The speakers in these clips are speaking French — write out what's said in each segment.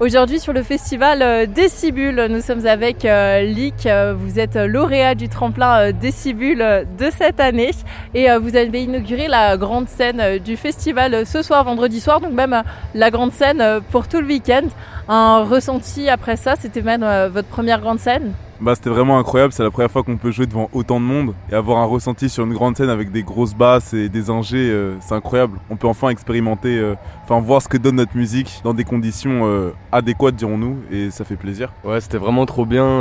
Aujourd'hui sur le festival euh, Décibule, nous sommes avec euh, Lick, euh, vous êtes lauréat du tremplin Décibule de cette année. Et vous avez inauguré la grande scène du festival ce soir, vendredi soir, donc même la grande scène pour tout le week-end. Un ressenti après ça, c'était même votre première grande scène? Bah, c'était vraiment incroyable, c'est la première fois qu'on peut jouer devant autant de monde et avoir un ressenti sur une grande scène avec des grosses basses et des ingés, euh, c'est incroyable. On peut enfin expérimenter, euh, enfin voir ce que donne notre musique dans des conditions euh, adéquates dirons-nous et ça fait plaisir. Ouais, c'était vraiment trop bien.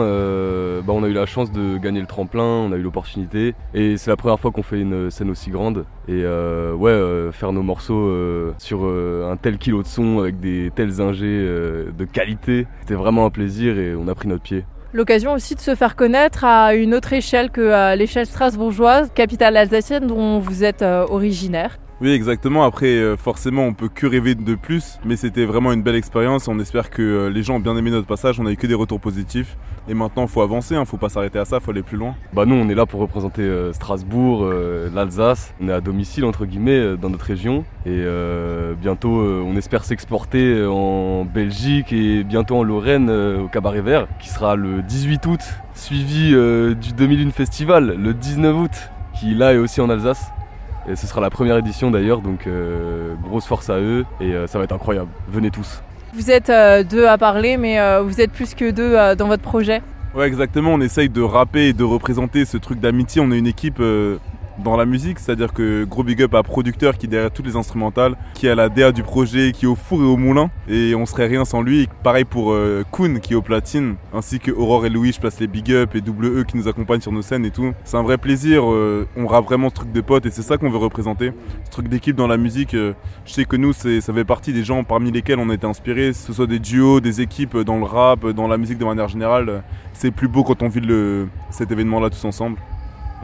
bah, on a eu la chance de gagner le tremplin, on a eu l'opportunité et c'est la première fois qu'on fait une scène aussi grande et ouais, faire nos morceaux sur un tel kilo de son avec des tels ingés de qualité, c'était vraiment un plaisir et on a pris notre pied. L'occasion aussi de se faire connaître à une autre échelle que l'échelle strasbourgeoise, capitale alsacienne dont vous êtes euh, originaire. Oui, exactement. Après, euh, forcément, on peut que rêver de plus, mais c'était vraiment une belle expérience. On espère que euh, les gens ont bien aimé notre passage. On a eu que des retours positifs. Et maintenant, il faut avancer. Hein. faut pas s'arrêter à ça. Faut aller plus loin. Bah nous, on est là pour représenter euh, Strasbourg, l'Alsace. On est à domicile entre guillemets dans notre région. Et bientôt, on espère s'exporter en Belgique et bientôt en Lorraine au Cabaret Vert, qui sera le 18 août, suivi du 2001 Festival le 19 août, qui là est aussi en Alsace. Et ce sera la première édition d'ailleurs, donc euh, grosse force à eux et euh, ça va être incroyable. Venez tous. Vous êtes euh, deux à parler, mais vous êtes plus que deux dans votre projet. Ouais, exactement. On essaye de rapper et de représenter ce truc d'amitié. On est une équipe dans la musique, c'est-à-dire que gros big up à producteur qui est derrière toutes les instrumentales, qui a la DA du projet, qui est au four et au moulin, et on serait rien sans lui. pareil pour euh, qui est au platine, ainsi que Aurore et Louis, je place les big up et double E qui nous accompagnent sur nos scènes et tout. C'est un vrai plaisir, euh, on rappe vraiment ce truc de potes et c'est ça qu'on veut représenter. Ce truc d'équipe dans la musique, euh, je sais que nous, ça fait partie des gens parmi lesquels on a été inspirés, que ce soit des duos, des équipes dans le rap, dans la musique de manière générale. C'est plus beau quand on vit cet événement-là tous ensemble.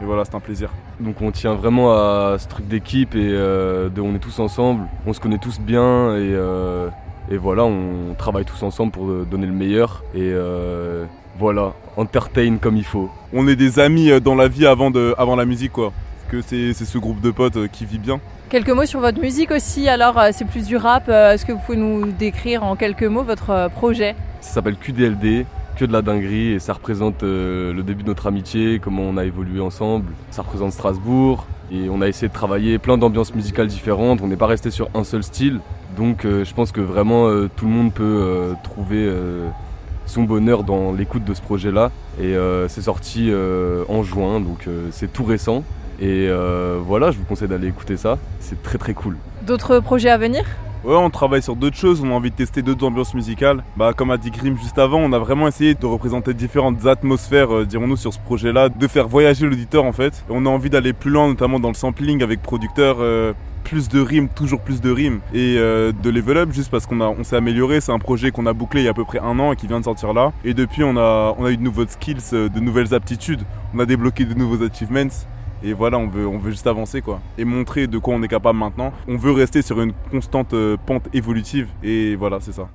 Et voilà, c'est un plaisir. Donc on tient vraiment à ce truc d'équipe et euh, de, on est tous ensemble, on se connaît tous bien et, euh, et voilà, on travaille tous ensemble pour donner le meilleur et euh, voilà, entertain comme il faut. On est des amis dans la vie avant, de, avant la musique quoi. Que c'est ce groupe de potes qui vit bien. Quelques mots sur votre musique aussi, alors c'est plus du rap, est-ce que vous pouvez nous décrire en quelques mots votre projet? Ça s'appelle QDLD, que de la dinguerie et ça représente euh, le début de notre amitié, comment on a évolué ensemble. Ça représente Strasbourg et on a essayé de travailler plein d'ambiances musicales différentes. On n'est pas resté sur un seul style. Donc euh, je pense que vraiment euh, tout le monde peut trouver son bonheur dans l'écoute de ce projet-là. Et c'est sorti en juin, donc c'est tout récent. Et voilà, je vous conseille d'aller écouter ça. C'est très très cool. D'autres projets à venir? Ouais, on travaille sur d'autres choses, on a envie de tester d'autres ambiances musicales. Bah, comme a dit Grim juste avant, on a vraiment essayé de représenter différentes atmosphères, euh, dirons-nous, sur ce projet-là, de faire voyager l'auditeur en fait. On a envie d'aller plus loin, notamment dans le sampling avec producteurs. Euh, plus de rimes, toujours plus de rimes et euh, de level up juste parce qu'on on s'est amélioré. C'est un projet qu'on a bouclé il y a à peu près un an et qui vient de sortir là. Et depuis on a on a eu de nouveaux skills, de nouvelles aptitudes. On a débloqué de nouveaux achievements et voilà, on veut, on veut juste avancer quoi. Et montrer de quoi on est capable maintenant. On veut rester sur une constante euh, pente évolutive. Et voilà, c'est ça.